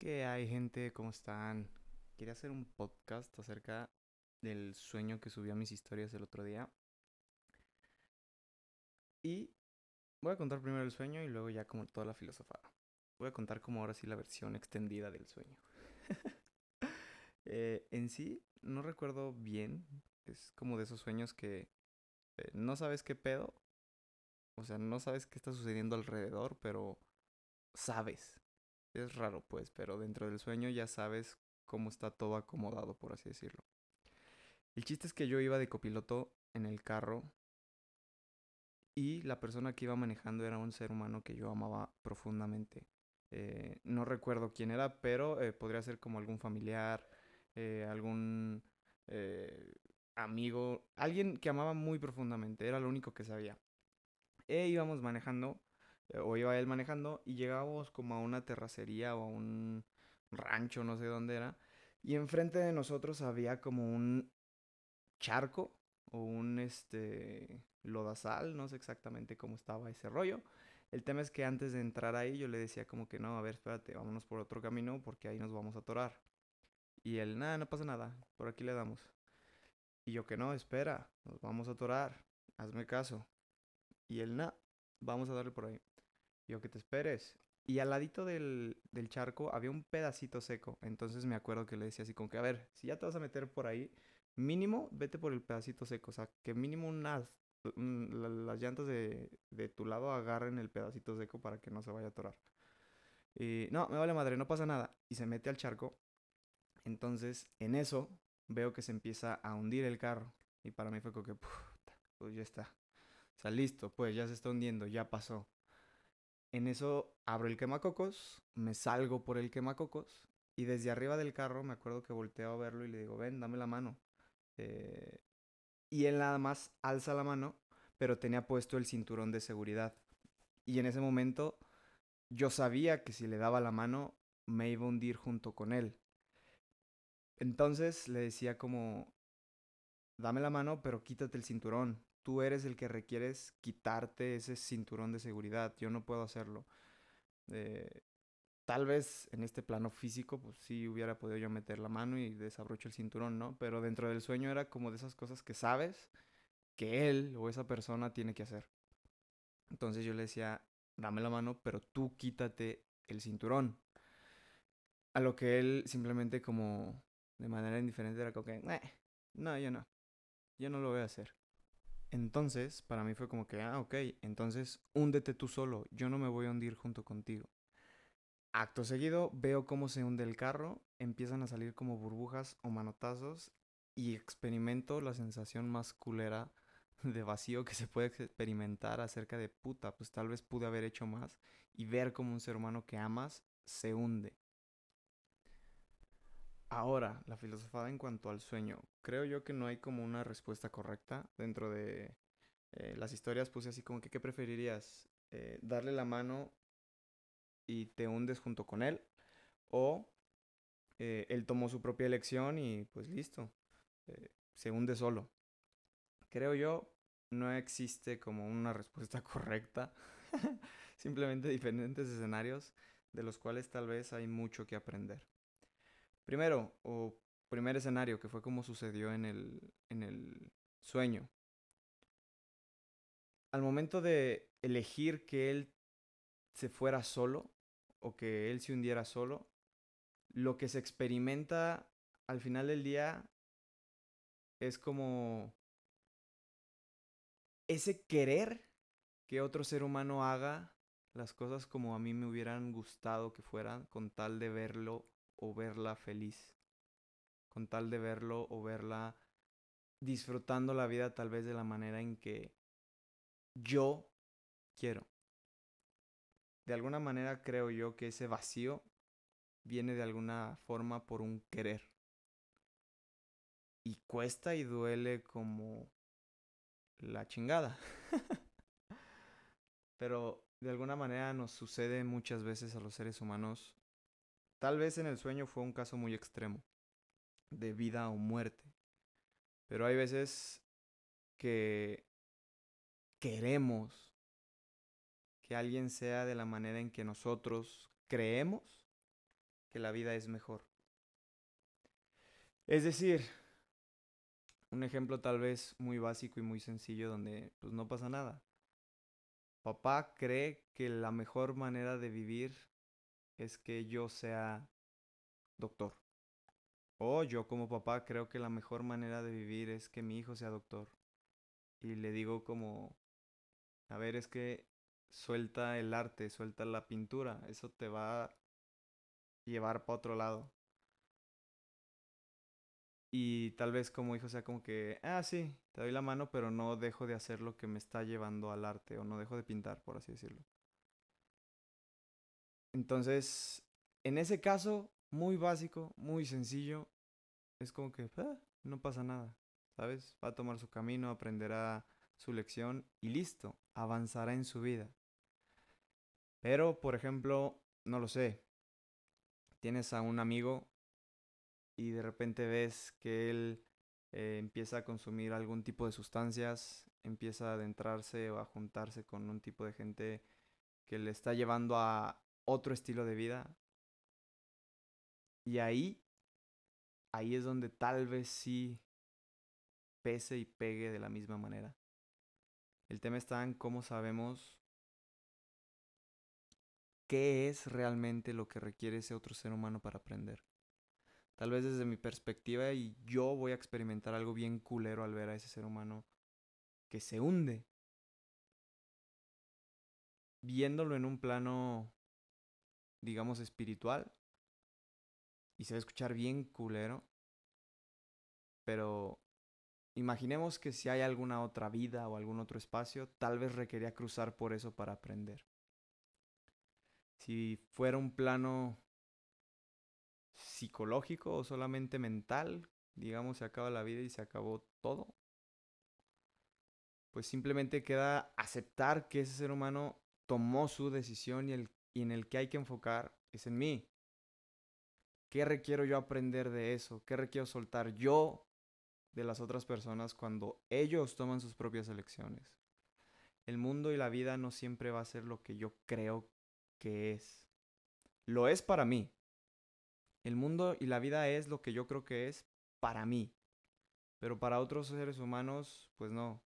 ¿Qué hay, gente? ¿Cómo están? Quería hacer un podcast acerca del sueño que subí a mis historias el otro día. Y voy a contar primero el sueño y luego ya como toda la filosofada. Voy a contar como ahora sí la versión extendida del sueño. Eh, en sí, no recuerdo bien. Es como de esos sueños que eh, no sabes qué pedo. O sea, no sabes qué está sucediendo alrededor, pero sabes. Es raro, pues, pero dentro del sueño ya sabes cómo está todo acomodado, por así decirlo. El chiste es que yo iba de copiloto en el carro y la persona que iba manejando era un ser humano que yo amaba profundamente. Eh, no recuerdo quién era, pero eh, podría ser como algún familiar, eh, algún amigo, alguien que amaba muy profundamente, era lo único que sabía. E íbamos manejando, o iba él manejando, y llegábamos como a una terracería o a un rancho, no sé dónde era, y enfrente de nosotros había como un charco o un este lodazal, no sé exactamente cómo estaba ese rollo. El tema es que antes de entrar ahí yo le decía como que no, a ver, espérate, vámonos por otro camino porque ahí nos vamos a atorar. Y él, nada, no pasa nada, por aquí le damos. Y yo que no, espera, nos vamos a atorar, hazme caso. Y él, nada, vamos a darle por ahí. Y yo que te esperes. Y al ladito del, del charco había un pedacito seco. Entonces me acuerdo que le decía así como que, a ver, si ya te vas a meter por ahí, mínimo vete por el pedacito seco. O sea, que mínimo unas, las llantas de, de tu lado agarren el pedacito seco para que no se vaya a atorar. Y no, me vale madre, no pasa nada. Y se mete al charco. Entonces, en eso, veo que se empieza a hundir el carro. Y para mí fue como que, puta, pues ya está. O sea, listo, pues ya se está hundiendo, ya pasó. En eso abro el quemacocos, me salgo por el quemacocos y desde arriba del carro me acuerdo que volteo a verlo y le digo, ven, dame la mano. Eh, y él nada más alza la mano, pero tenía puesto el cinturón de seguridad. Y en ese momento yo sabía que si le daba la mano me iba a hundir junto con él. Entonces le decía como, dame la mano, pero quítate el cinturón. Tú eres el que requieres quitarte ese cinturón de seguridad. Yo no puedo hacerlo. Eh, tal vez en este plano físico, pues sí hubiera podido yo meter la mano y desabrocho el cinturón, ¿no? Pero dentro del sueño era como de esas cosas que sabes que él o esa persona tiene que hacer. Entonces yo le decía, dame la mano, pero tú quítate el cinturón. A lo que él simplemente como de manera indiferente era como que, no, yo no, yo no lo voy a hacer. Entonces, para mí fue como que, ah, ok, entonces húndete tú solo, yo no me voy a hundir junto contigo. Acto seguido, veo cómo se hunde el carro, empiezan a salir como burbujas o manotazos y experimento la sensación más culera de vacío que se puede experimentar acerca de puta, pues tal vez pude haber hecho más y ver como un ser humano que amas se hunde. Ahora, la filosofada en cuanto al sueño. Creo yo que no hay como una respuesta correcta. Dentro de eh, las historias puse así como que, ¿qué preferirías? Eh, ¿Darle la mano y te hundes junto con él? ¿O eh, él tomó su propia elección y pues listo, se hunde solo? Creo yo, no existe como una respuesta correcta. Simplemente diferentes escenarios de los cuales tal vez hay mucho que aprender. Primero, o primer escenario, que fue como sucedió en el, en el sueño. Al momento de elegir que él se fuera solo o que él se hundiera solo, lo que se experimenta al final del día es como ese querer que otro ser humano haga las cosas como a mí me hubieran gustado que fueran con tal de verlo o verla feliz, con tal de verlo o verla disfrutando la vida tal vez de la manera en que yo quiero. De alguna manera creo yo que ese vacío viene de alguna forma por un querer. Y cuesta y duele como la chingada. Pero de alguna manera nos sucede muchas veces a los seres humanos Tal vez en el sueño fue un caso muy extremo, de vida o muerte. Pero hay veces que queremos que alguien sea de la manera en que nosotros creemos que la vida es mejor. Es decir, un ejemplo tal vez muy básico y muy sencillo donde pues no pasa nada. Papá cree que la mejor manera de vivir es que yo sea doctor. O yo como papá creo que la mejor manera de vivir es que mi hijo sea doctor. Y le digo como, a ver, es que suelta el arte, suelta la pintura, eso te va a llevar para otro lado. Y tal vez como hijo sea como que, ah, sí, te doy la mano, pero no dejo de hacer lo que me está llevando al arte, o no dejo de pintar, por así decirlo. Entonces, en ese caso, muy básico, muy sencillo, es como que ah, no pasa nada, ¿sabes? Va a tomar su camino, aprenderá su lección y listo, avanzará en su vida. Pero, por ejemplo, no lo sé, tienes a un amigo y de repente ves que él eh, empieza a consumir algún tipo de sustancias, empieza a adentrarse o a juntarse con un tipo de gente que le está llevando a otro estilo de vida. Y ahí, ahí es donde tal vez sí pese y pegue de la misma manera. El tema está en cómo sabemos qué es realmente lo que requiere ese otro ser humano para aprender. Tal vez desde mi perspectiva y yo voy a experimentar algo bien culero al ver a ese ser humano que se hunde. Viéndolo en un plano digamos, espiritual. Y se va a escuchar bien culero. Pero imaginemos que si hay alguna otra vida o algún otro espacio, tal vez requería cruzar por eso para aprender. Si fuera un plano psicológico o solamente mental, digamos, se acaba la vida y se acabó todo, pues simplemente queda aceptar que ese ser humano tomó su decisión y el y en el que hay que enfocar es en mí. ¿Qué requiero yo aprender de eso? ¿Qué requiero soltar yo de las otras personas cuando ellos toman sus propias elecciones? El mundo y la vida no siempre va a ser lo que yo creo que es. Lo es para mí. El mundo y la vida es lo que yo creo que es para mí. Pero para otros seres humanos, pues no.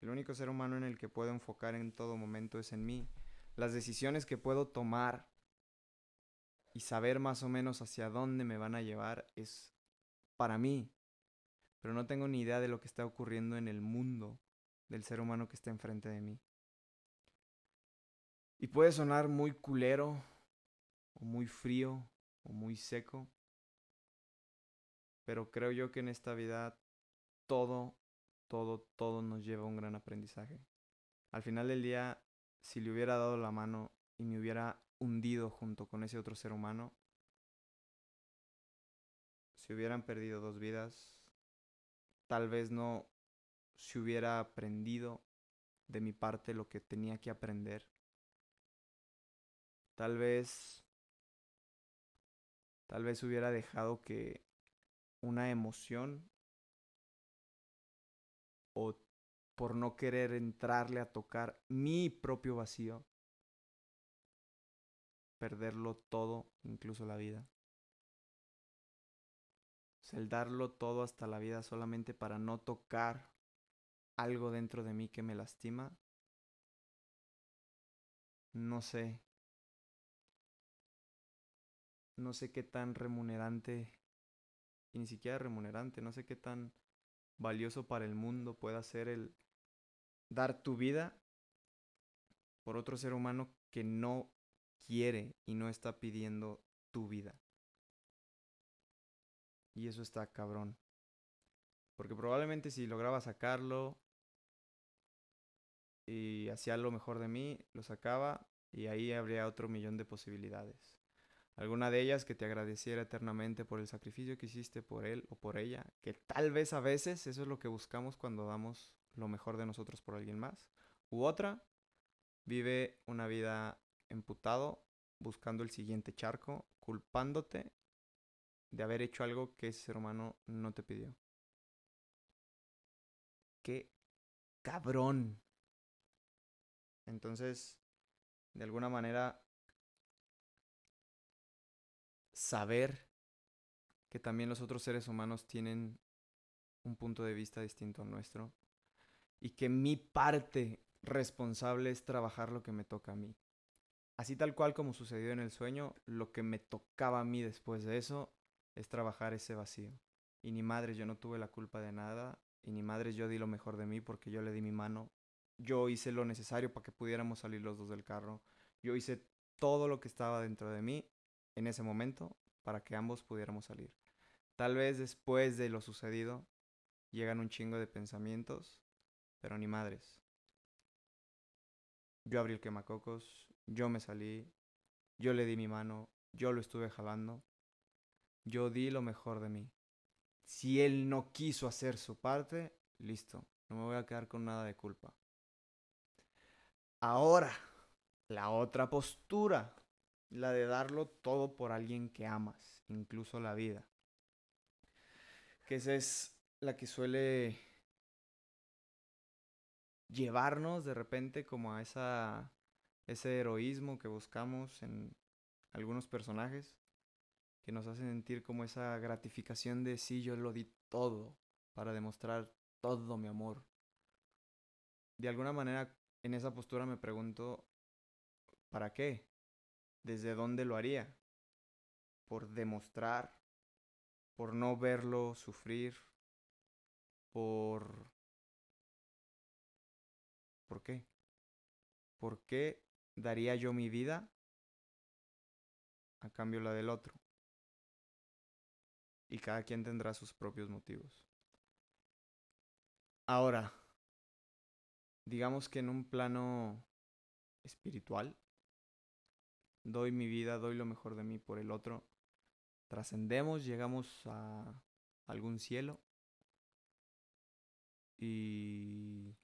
El único ser humano en el que puedo enfocar en todo momento es en mí las decisiones que puedo tomar y saber más o menos hacia dónde me van a llevar es para mí. Pero no tengo ni idea de lo que está ocurriendo en el mundo del ser humano que está enfrente de mí. Y puede sonar muy culero, o muy frío, o muy seco. Pero creo yo que en esta vida todo, todo, todo nos lleva a un gran aprendizaje. Al final del día, si le hubiera dado la mano y me hubiera hundido junto con ese otro ser humano, si hubieran perdido dos vidas, tal vez no se hubiera aprendido de mi parte lo que tenía que aprender. Tal vez tal vez hubiera dejado que una emoción o por no querer entrarle a tocar mi propio vacío, perderlo todo, incluso la vida. el darlo todo hasta la vida solamente para no tocar algo dentro de mí que me lastima. No sé. No sé qué tan remunerante, y ni siquiera remunerante, no sé qué tan valioso para el mundo pueda ser el dar tu vida por otro ser humano que no quiere y no está pidiendo tu vida. Y eso está cabrón. Porque probablemente si lograba sacarlo y hacía lo mejor de mí, lo sacaba y ahí habría otro millón de posibilidades. Alguna de ellas que te agradeciera eternamente por el sacrificio que hiciste por él o por ella, que tal vez a veces eso es lo que buscamos cuando damos lo mejor de nosotros por alguien más. U otra, vive una vida emputado, buscando el siguiente charco, culpándote de haber hecho algo que ese ser humano no te pidió. Qué cabrón. Entonces, de alguna manera, saber que también los otros seres humanos tienen un punto de vista distinto al nuestro y que mi parte responsable es trabajar lo que me toca a mí. Así tal cual como sucedió en el sueño, lo que me tocaba a mí después de eso es trabajar ese vacío. Y ni madres, yo no tuve la culpa de nada, y ni madres, yo di lo mejor de mí porque yo le di mi mano. Yo hice lo necesario para que pudiéramos salir los dos del carro. Yo hice todo lo que estaba dentro de mí en ese momento para que ambos pudiéramos salir. Tal vez después de lo sucedido llegan un chingo de pensamientos, pero ni madres. Yo abrí el quemacocos, yo me salí, yo le di mi mano, yo lo estuve jalando, yo di lo mejor de mí. Si él no quiso hacer su parte, listo, no me voy a quedar con nada de culpa. Ahora, la otra postura, la de darlo todo por alguien que amas, incluso la vida. Que esa es la que suele llevarnos de repente como a esa ese heroísmo que buscamos en algunos personajes, que nos hace sentir como esa gratificación de sí, yo lo di todo para demostrar todo mi amor. De alguna manera, en esa postura me pregunto, ¿para qué? ¿Desde dónde lo haría? ¿Por demostrar? ¿Por no verlo sufrir? ¿Por... ¿Por qué? ¿Por qué daría yo mi vida a cambio la del otro. Y cada quien tendrá sus propios motivos. Ahora, digamos que en un plano espiritual, doy mi vida, doy lo mejor de mí por el otro, trascendemos, llegamos a algún cielo y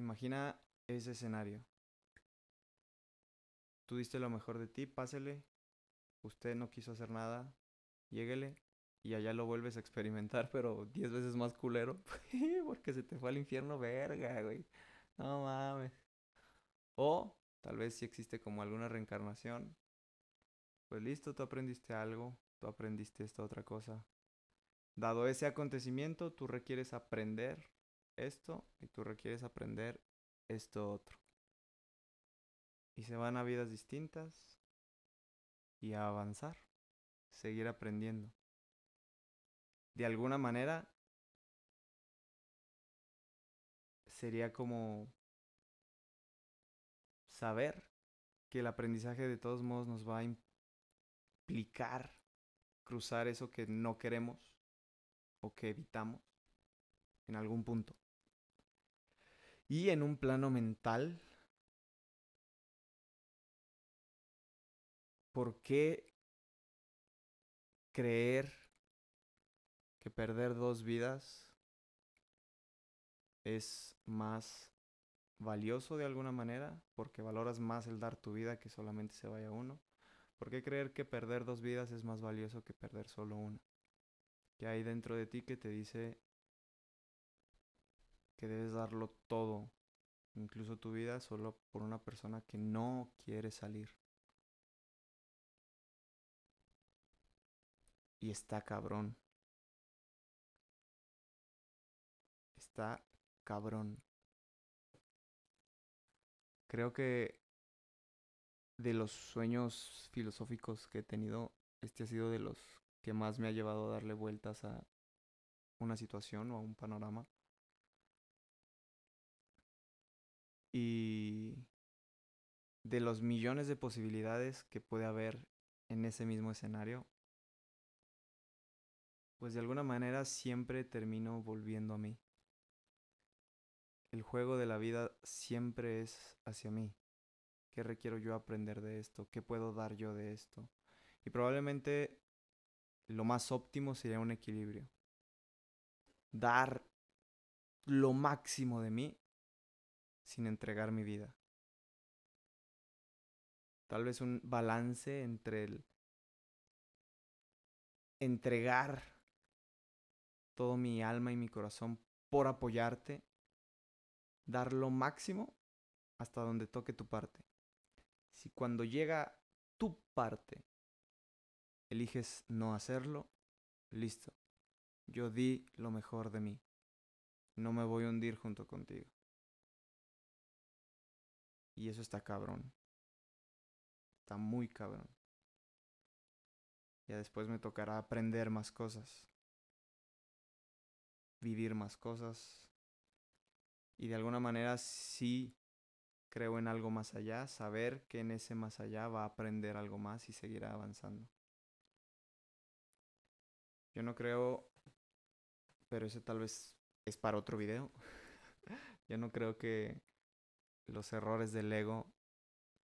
Imagina ese escenario. Tú diste lo mejor de ti, pásele. Usted no quiso hacer nada, lléguele. Y allá lo vuelves a experimentar, pero diez veces más culero. Porque se te fue al infierno, verga, güey. No mames. O tal vez si existe como alguna reencarnación. Pues listo, tú aprendiste algo, tú aprendiste esta otra cosa. Dado ese acontecimiento, tú requieres aprender esto y tú requieres aprender esto otro. Y se van a vidas distintas y a avanzar, seguir aprendiendo. De alguna manera sería como saber que el aprendizaje de todos modos nos va a implicar cruzar eso que no queremos o que evitamos en algún punto. Y en un plano mental, ¿por qué creer que perder dos vidas es más valioso de alguna manera? Porque valoras más el dar tu vida que solamente se vaya uno. ¿Por qué creer que perder dos vidas es más valioso que perder solo una? ¿Qué hay dentro de ti que te dice que debes darlo todo, incluso tu vida, solo por una persona que no quiere salir. Y está cabrón. Está cabrón. Creo que de los sueños filosóficos que he tenido, este ha sido de los que más me ha llevado a darle vueltas a una situación o a un panorama. Y de los millones de posibilidades que puede haber en ese mismo escenario, pues de alguna manera siempre termino volviendo a mí. El juego de la vida siempre es hacia mí. ¿Qué requiero yo aprender de esto? ¿Qué puedo dar yo de esto? Y probablemente lo más óptimo sería un equilibrio. Dar lo máximo de mí sin entregar mi vida. Tal vez un balance entre el entregar todo mi alma y mi corazón por apoyarte, dar lo máximo hasta donde toque tu parte, Si cuando llega tu parte eliges no hacerlo, listo. Yo di lo mejor de mí. No me voy a hundir junto contigo. Y eso está cabrón. Está muy cabrón. Ya después me tocará aprender más cosas. Vivir más cosas. Y de alguna manera sí creo en algo más allá. Saber que en ese más allá va a aprender algo más y seguirá avanzando. Yo no creo, pero ese tal vez es para otro video. Yo no creo que los errores del ego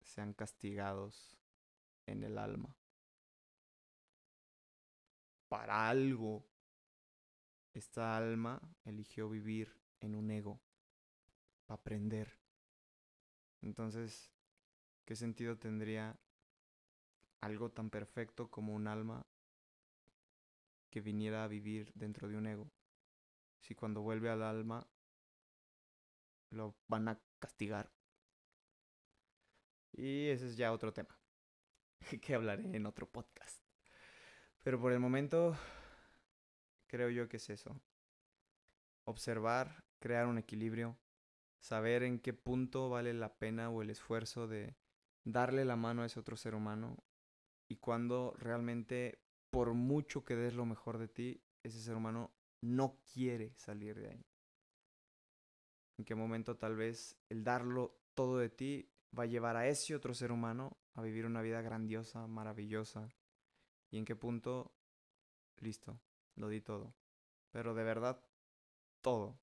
sean castigados en el alma. Para algo, esta alma eligió vivir en un ego, para aprender. Entonces, ¿qué sentido tendría algo tan perfecto como un alma que viniera a vivir dentro de un ego? Si cuando vuelve al alma lo van a castigar. Y ese es ya otro tema que hablaré en otro podcast. Pero por el momento creo yo que es eso. Observar, crear un equilibrio, saber en qué punto vale la pena o el esfuerzo de darle la mano a ese otro ser humano y cuando realmente por mucho que des lo mejor de ti, ese ser humano no quiere salir de ahí. En qué momento tal vez el darlo todo de ti va a llevar a ese otro ser humano a vivir una vida grandiosa, maravillosa. Y en qué punto, listo, lo di todo. Pero de verdad, todo.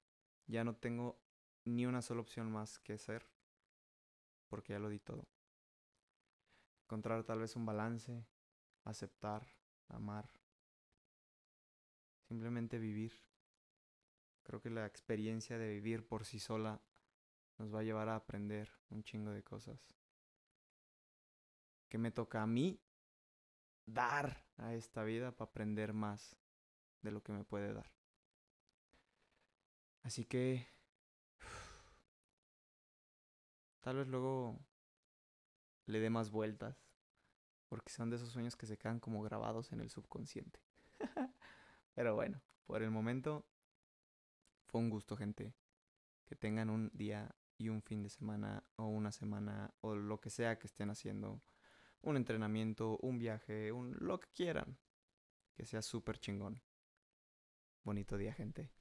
Ya no tengo ni una sola opción más que ser, porque ya lo di todo. Encontrar tal vez un balance, aceptar, amar, simplemente vivir. Creo que la experiencia de vivir por sí sola nos va a llevar a aprender un chingo de cosas. Que me toca a mí dar a esta vida para aprender más de lo que me puede dar. Así que tal vez luego le dé más vueltas, porque son de esos sueños que se quedan como grabados en el subconsciente. Pero bueno, por el momento fue un gusto, gente. Que tengan un día y un fin de semana o una semana o lo que sea que estén haciendo. Un entrenamiento, un viaje, un lo que quieran. Que sea súper chingón. Bonito día, gente.